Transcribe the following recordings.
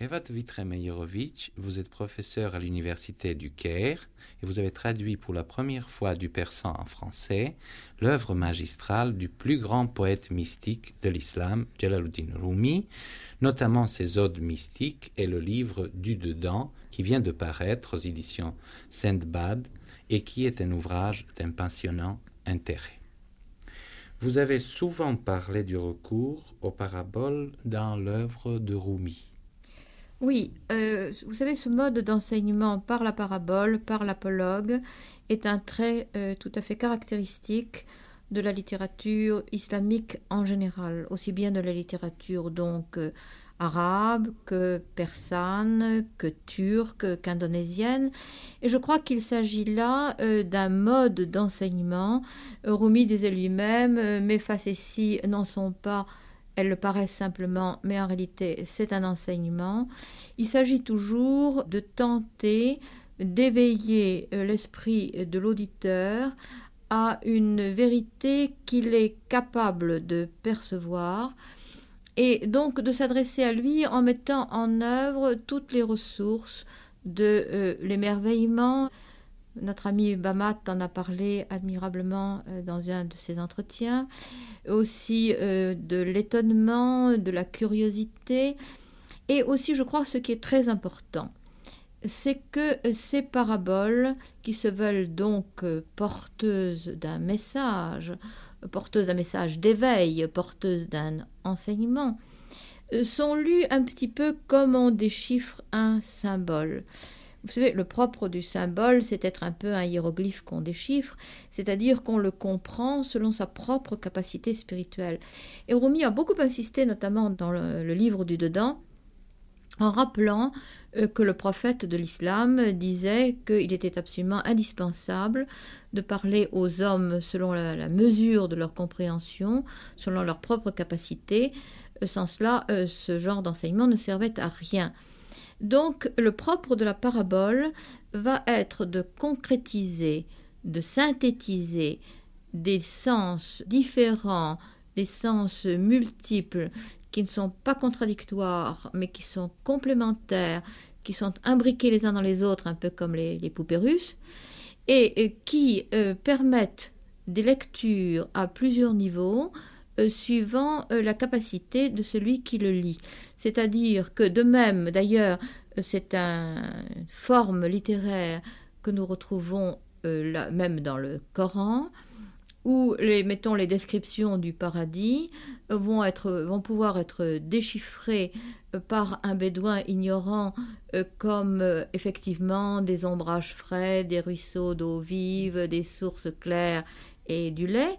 Eva Vitre-Meyerovitch, vous êtes professeur à l'université du Caire et vous avez traduit pour la première fois du persan en français l'œuvre magistrale du plus grand poète mystique de l'islam, Jalaluddin Rumi, notamment ses odes mystiques et le livre du dedans qui vient de paraître aux éditions Sendbad et qui est un ouvrage d'un passionnant intérêt. Vous avez souvent parlé du recours aux paraboles dans l'œuvre de Rumi. Oui, euh, vous savez, ce mode d'enseignement par la parabole, par l'apologue, est un trait euh, tout à fait caractéristique de la littérature islamique en général, aussi bien de la littérature donc euh, arabe que persane, que turque, qu'indonésienne. Et je crois qu'il s'agit là d'un mode d'enseignement. Rumi disait lui-même, mes facéties n'en sont pas elles le paraissent simplement, mais en réalité c'est un enseignement. Il s'agit toujours de tenter d'éveiller euh, l'esprit de l'auditeur à une vérité qu'il est capable de percevoir et donc de s'adresser à lui en mettant en œuvre toutes les ressources de euh, l'émerveillement, notre ami Bamat en a parlé admirablement euh, dans un de ses entretiens, aussi euh, de l'étonnement, de la curiosité, et aussi, je crois, ce qui est très important, c'est que ces paraboles, qui se veulent donc euh, porteuses d'un message, porteuses d'un message d'éveil, porteuses d'un enseignement, sont lues un petit peu comme on déchiffre un symbole. Vous savez, le propre du symbole, c'est être un peu un hiéroglyphe qu'on déchiffre, c'est-à-dire qu'on le comprend selon sa propre capacité spirituelle. Et Rumi a beaucoup insisté, notamment dans le, livre du dedans, en rappelant euh, que le prophète de l'islam disait qu'il était absolument indispensable de parler aux hommes selon la, mesure de leur compréhension, selon leur propre capacité. Euh, sans cela, euh, ce genre d'enseignement ne servait à rien. Donc le propre de la parabole va être de concrétiser, de synthétiser des sens différents, des sens multiples qui ne sont pas contradictoires mais qui sont complémentaires, qui sont imbriqués les uns dans les autres, un peu comme les, poupées russes, et, qui euh, permettent des lectures à plusieurs niveaux, euh, suivant euh, la capacité de celui qui le lit. C'est-à-dire que de même, d'ailleurs, euh, c'est une forme littéraire que nous retrouvons même dans le Coran, où les, mettons, les descriptions du paradis vont, être, vont pouvoir être déchiffrées par un bédouin ignorant comme effectivement des ombrages frais, des ruisseaux d'eau vive, des sources claires et du lait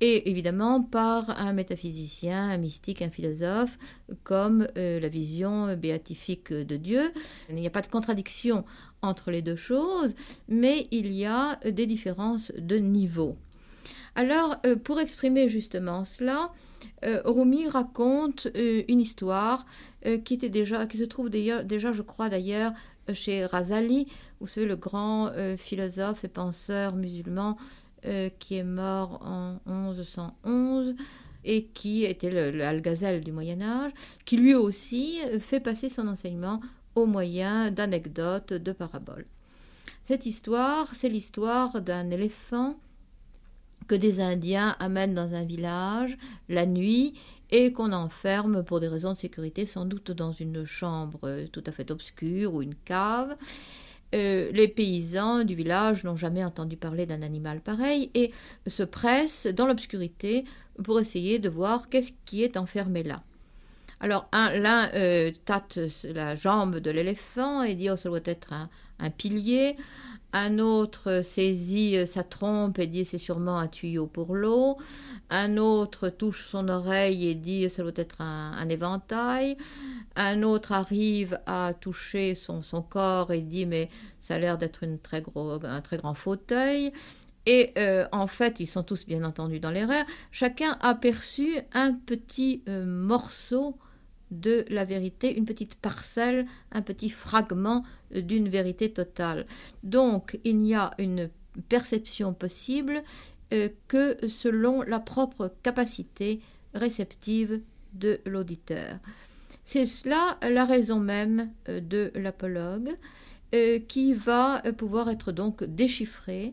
et évidemment par un métaphysicien, un mystique, un philosophe, comme euh, la vision béatifique de Dieu. Il n'y a pas de contradiction entre les deux choses, mais il y a des différences de niveau. Alors, euh, pour exprimer justement cela, euh, Rumi raconte une histoire qui était déjà, qui se trouve déjà, déjà je crois d'ailleurs, chez Razali, vous savez, le grand philosophe et penseur musulman euh, qui est mort en 1111 et qui était l'Algazel du Moyen Âge, qui lui aussi euh, fait passer son enseignement au moyen d'anecdotes, de paraboles. Cette histoire, c'est l'histoire d'un éléphant que des Indiens amènent dans un village la nuit et qu'on enferme pour des raisons de sécurité sans doute dans une chambre euh, tout à fait obscure ou une cave. Euh, les paysans du village n'ont jamais entendu parler d'un animal pareil et se pressent dans l'obscurité pour essayer de voir qu'est-ce qui est enfermé là. Alors l'un euh, tâte la jambe de l'éléphant et dit oh ça doit être un pilier. Un autre saisit euh, sa trompe et dit c'est sûrement un tuyau pour l'eau. Un autre touche son oreille et dit ça doit être un, éventail. Un autre arrive à toucher son, corps et dit mais ça a l'air d'être un très grand fauteuil. Et euh, en fait, ils sont tous bien entendu dans l'erreur. Chacun a perçu un petit euh, morceau de la vérité, une petite parcelle, un petit fragment d'une vérité totale. Donc il n'y a une perception possible euh, que selon la propre capacité réceptive de l'auditeur. C'est cela la raison même de l'apologue, qui va pouvoir être donc déchiffré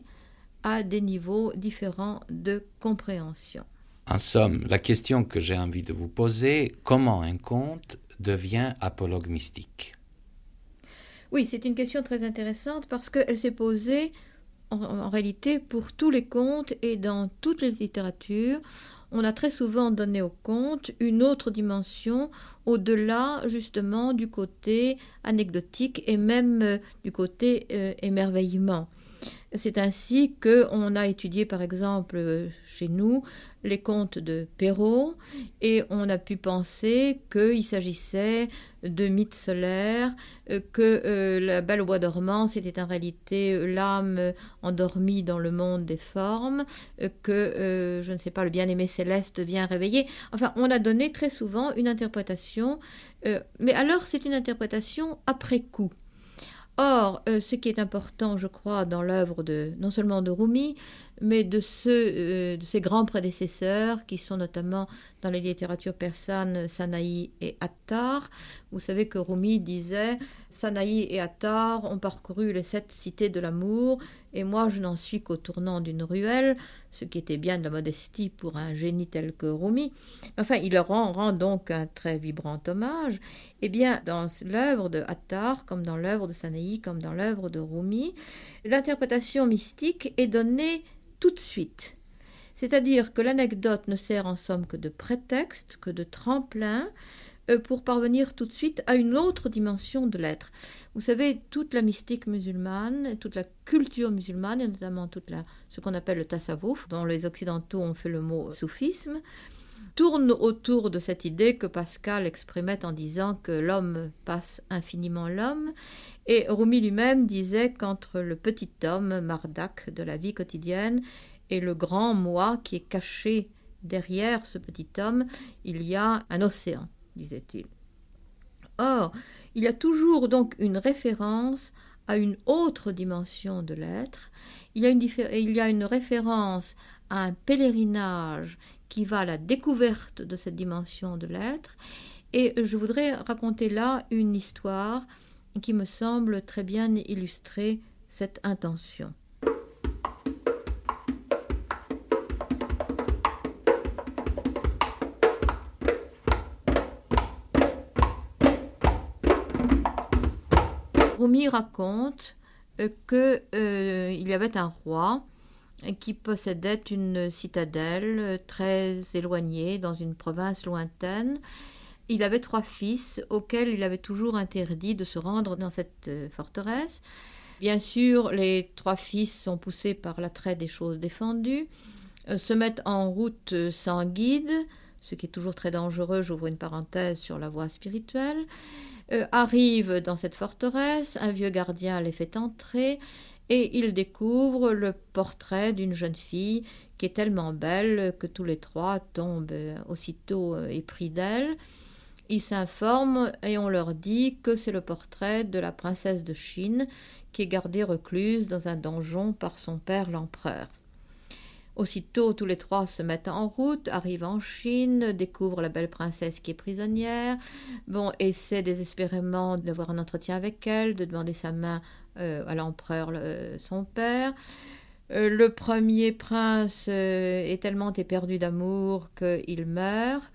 à des niveaux différents de compréhension. En somme, la question que j'ai envie de vous poser, comment un conte devient apologue mystique? Oui, c'est une question très intéressante parce qu'elle s'est posée en, réalité pour tous les contes et dans toutes les littératures. On a très souvent donné au conte une autre dimension au-delà justement du côté anecdotique et même euh, du côté euh, émerveillement. C'est ainsi qu'on a étudié, par exemple, chez nous, les contes de Perrault, et on a pu penser qu'il s'agissait de mythes solaires, que euh, la Belle au bois dormant, c'était en réalité l'âme endormie dans le monde des formes, que, euh, je ne sais pas, le bien-aimé céleste vient réveiller. Enfin, on a donné très souvent une interprétation, euh, mais alors c'est une interprétation après coup. Or, euh, ce qui est important, je crois, dans l'œuvre de non seulement de Rumi, mais de, ceux, euh, de ses grands prédécesseurs, qui sont notamment dans les littératures persanes Sanaï et Attar. Vous savez que Rumi disait Sanaï et Attar ont parcouru les sept cités de l'amour, et moi je n'en suis qu'au tournant d'une ruelle, ce qui était bien de la modestie pour un génie tel que Rumi. Enfin, il leur rend, donc un très vibrant hommage. Eh bien, dans l'œuvre de Attar, comme dans l'œuvre de Sanaï, comme dans l'œuvre de Rumi, l'interprétation mystique est donnée tout de suite. C'est-à-dire que l'anecdote ne sert en somme que de prétexte, que de tremplin, euh, pour parvenir tout de suite à une autre dimension de l'être. Vous savez, toute la mystique musulmane, toute la culture musulmane, et notamment toute la, ce qu'on appelle le tasawwuf, dont les occidentaux ont fait le mot soufisme, tourne autour de cette idée que Pascal exprimait en disant que l'homme passe infiniment l'homme, et Rumi lui-même disait qu'entre le petit homme, Mardak, de la vie quotidienne, et le grand moi qui est caché derrière ce petit homme, il y a un océan, disait-il. Or, il y a toujours donc une référence à une autre dimension de l'être, il, il y a une référence à un pèlerinage qui va à la découverte de cette dimension de l'être, et je voudrais raconter là une histoire qui me semble très bien illustrer cette intention. Rumi raconte euh, qu'il euh, y avait un roi qui possédait une citadelle euh, très éloignée dans une province lointaine. Il avait trois fils auxquels il avait toujours interdit de se rendre dans cette forteresse. Bien sûr, les trois fils sont poussés par l'attrait des choses défendues, se mettent en route sans guide, ce qui est toujours très dangereux, j'ouvre une parenthèse sur la voie spirituelle. Euh, arrive dans cette forteresse, un vieux gardien les fait entrer, et il découvre le portrait d'une jeune fille qui est tellement belle que tous les trois tombent aussitôt euh, épris d'elle. Ils s'informent et on leur dit que c'est le portrait de la princesse de Chine qui est gardée recluse dans un donjon par son père l'empereur. Aussitôt, tous les trois se mettent en route, arrivent en Chine, découvrent la belle princesse qui est prisonnière, bon, essaient désespérément d'avoir un entretien avec elle, de demander sa main euh, à l'empereur, son père. Euh, le premier prince euh, est tellement éperdu d'amour qu'il meurt.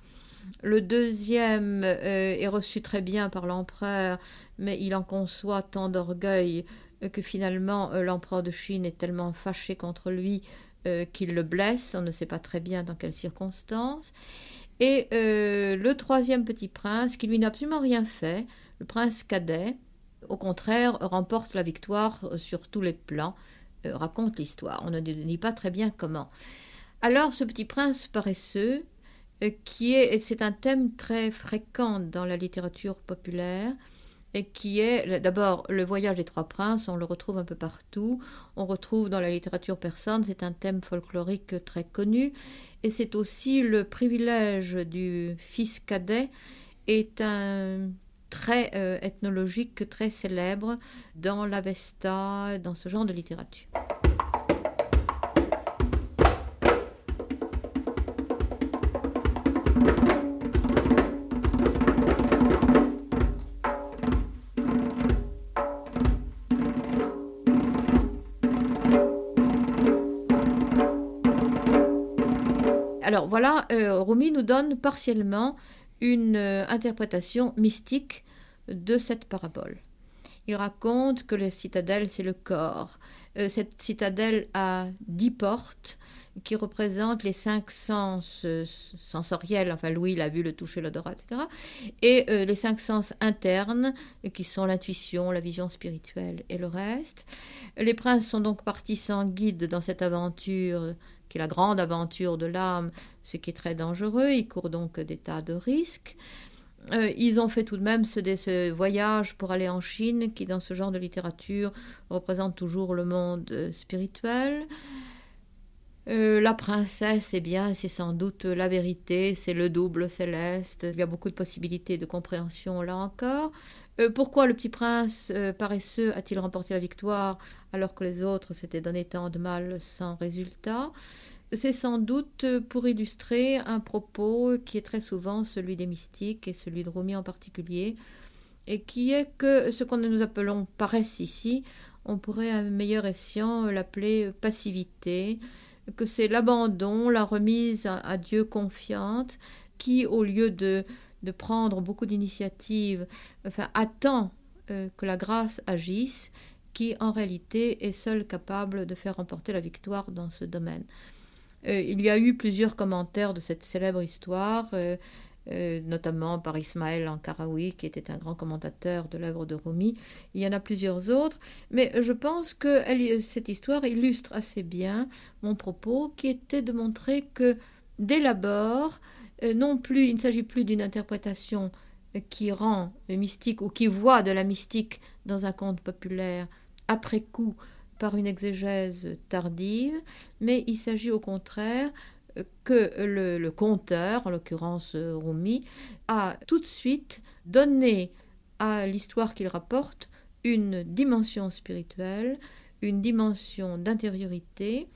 Le deuxième est reçu très bien par l'empereur, mais il en conçoit tant d'orgueil que finalement l'empereur de Chine est tellement fâché contre lui euh, qu'il le blesse, on ne sait pas très bien dans quelles circonstances. Et euh, le troisième petit prince, qui lui n'a absolument rien fait, le prince cadet, au contraire, remporte la victoire sur tous les plans, euh, raconte l'histoire. On ne dit pas très bien comment. Alors, ce petit prince paresseux, qui est, c'est un thème très fréquent dans la littérature populaire, et qui est d'abord le voyage des trois princes, on le retrouve un peu partout, on retrouve dans la littérature persane, c'est un thème folklorique très connu, et c'est aussi le privilège du fils cadet, est un très euh, ethnologique, très célèbre dans l'Avesta, dans ce genre de littérature. Alors voilà, euh, Rumi nous donne partiellement une interprétation mystique de cette parabole. Il raconte que la citadelle, c'est le corps. Euh, cette citadelle a dix portes qui représentent les cinq sens euh, sensoriels, enfin Louis l'a vu, le toucher, l'odorat, etc. Et euh, les cinq sens internes, qui sont l'intuition, la vision spirituelle et le reste. Les princes sont donc partis sans guide dans cette aventure, qui est la grande aventure de l'âme, ce qui est très dangereux. Ils courent donc des tas de risques. Euh, ils ont fait tout de même ce, voyage pour aller en Chine, qui dans ce genre de littérature représente toujours le monde euh, spirituel. Euh, la princesse, eh bien, c'est sans doute la vérité, c'est le double céleste. Il y a beaucoup de possibilités de compréhension là encore. pourquoi le petit prince paresseux a-t-il remporté la victoire alors que les autres s'étaient donné tant de mal sans résultat? C'est sans doute pour illustrer un propos qui est très souvent celui des mystiques et celui de Rumi en particulier, et qui est que ce qu'on nous appelons paresse ici, on pourrait à meilleur escient l'appeler passivité, que c'est l'abandon, la remise à, Dieu confiante, qui, au lieu de, de prendre beaucoup d'initiatives, enfin, attend euh, que la grâce agisse, qui en réalité est seule capable de faire remporter la victoire dans ce domaine. Euh, il y a eu plusieurs commentaires de cette célèbre histoire, euh, euh, notamment par Ismaël Ankaraoui, qui était un grand commentateur de l'œuvre de Rumi. Il y en a plusieurs autres, mais je pense que cette histoire illustre assez bien mon propos, qui était de montrer que dès l'abord, non plus, il ne s'agit plus d'une interprétation qui rend mystique ou qui voit de la mystique dans un conte populaire après coup par une exégèse tardive, mais il s'agit au contraire que le, conteur, en l'occurrence Rumi, a tout de suite donné à l'histoire qu'il rapporte une dimension spirituelle, une dimension d'intériorité,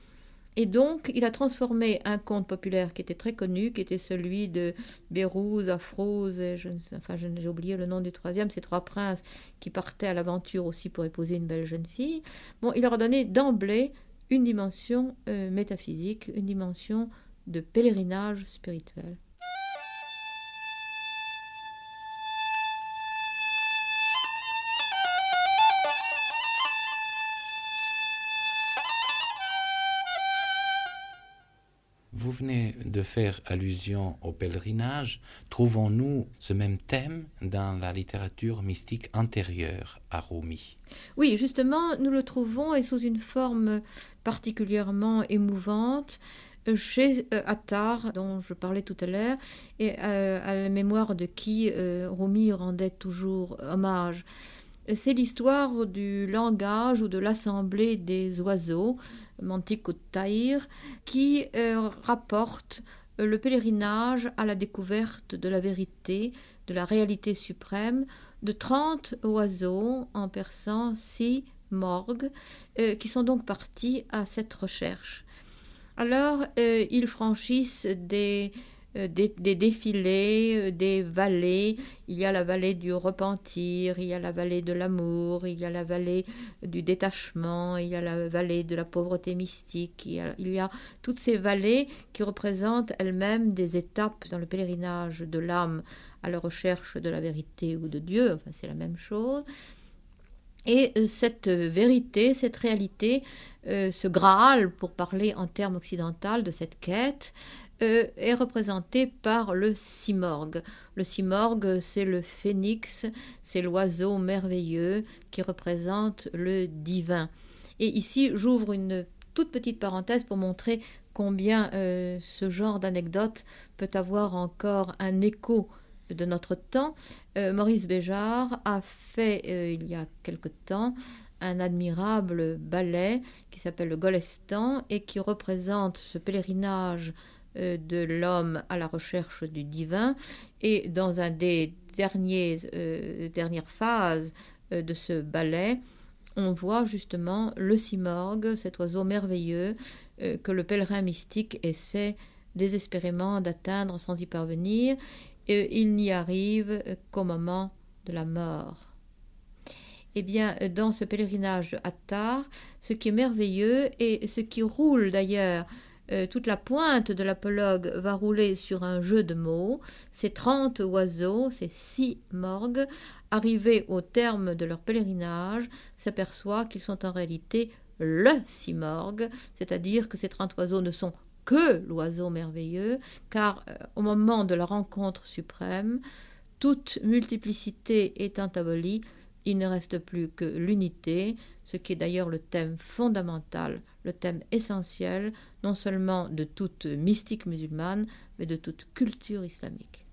et donc, il a transformé un conte populaire qui était très connu, qui était celui de Bérouz, Afrouz, et enfin, j'ai oublié le nom du troisième, ces trois princes qui partaient à l'aventure aussi pour épouser une belle jeune fille. Bon, il leur a donné d'emblée une dimension euh, métaphysique, une dimension de pèlerinage spirituel. Venez de faire allusion au pèlerinage. Trouvons-nous ce même thème dans la littérature mystique antérieure à Rumi? Oui, justement, nous le trouvons et sous une forme particulièrement émouvante euh, chez euh, Attar, dont je parlais tout à l'heure, et euh, à la mémoire de qui Rumi rendait toujours hommage. C'est l'histoire du langage ou de l'assemblée des oiseaux, Mantik Taïr, qui euh, rapporte euh, le pèlerinage à la découverte de la vérité, de la réalité suprême, de 30 oiseaux en persan si morgues, euh, qui sont donc partis à cette recherche. Alors, ils franchissent des euh, des, défilés, euh, des vallées. Il y a la vallée du repentir, il y a la vallée de l'amour, il y a la vallée du détachement, il y a la vallée de la pauvreté mystique. Il y a, toutes ces vallées qui représentent elles-mêmes des étapes dans le pèlerinage de l'âme à la recherche de la vérité ou de Dieu. Enfin, c'est la même chose. Et euh, cette vérité, cette réalité, ce Graal, pour parler en termes occidentaux de cette quête, euh, est représenté par le simorgue. Le simorgue, c'est le phénix, c'est l'oiseau merveilleux qui représente le divin. Et ici, j'ouvre une toute petite parenthèse pour montrer combien euh, ce genre d'anecdote peut avoir encore un écho de notre temps. Euh, Maurice Béjart a fait il y a quelque temps un admirable ballet qui s'appelle le Golestan et qui représente ce pèlerinage euh, de l'homme à la recherche du divin. Et dans un des derniers, euh, dernières phases euh, de ce ballet, on voit justement le simorgue, cet oiseau merveilleux que le pèlerin mystique essaie désespérément d'atteindre sans y parvenir. Et il n'y arrive qu'au moment de la mort. Eh bien, dans ce pèlerinage de Attar, ce qui est merveilleux et ce qui roule d'ailleurs euh, toute la pointe de l'apologue va rouler sur un jeu de mots. Ces trente oiseaux, ces six morgues, arrivés au terme de leur pèlerinage, s'aperçoivent qu'ils sont en réalité le simorgue, c'est-à-dire que ces trente oiseaux ne sont que l'oiseau merveilleux, car euh, au moment de la rencontre suprême, toute multiplicité étant abolie, il ne reste plus que l'unité, ce qui est d'ailleurs le thème fondamental, le thème essentiel, non seulement de toute mystique musulmane, mais de toute culture islamique.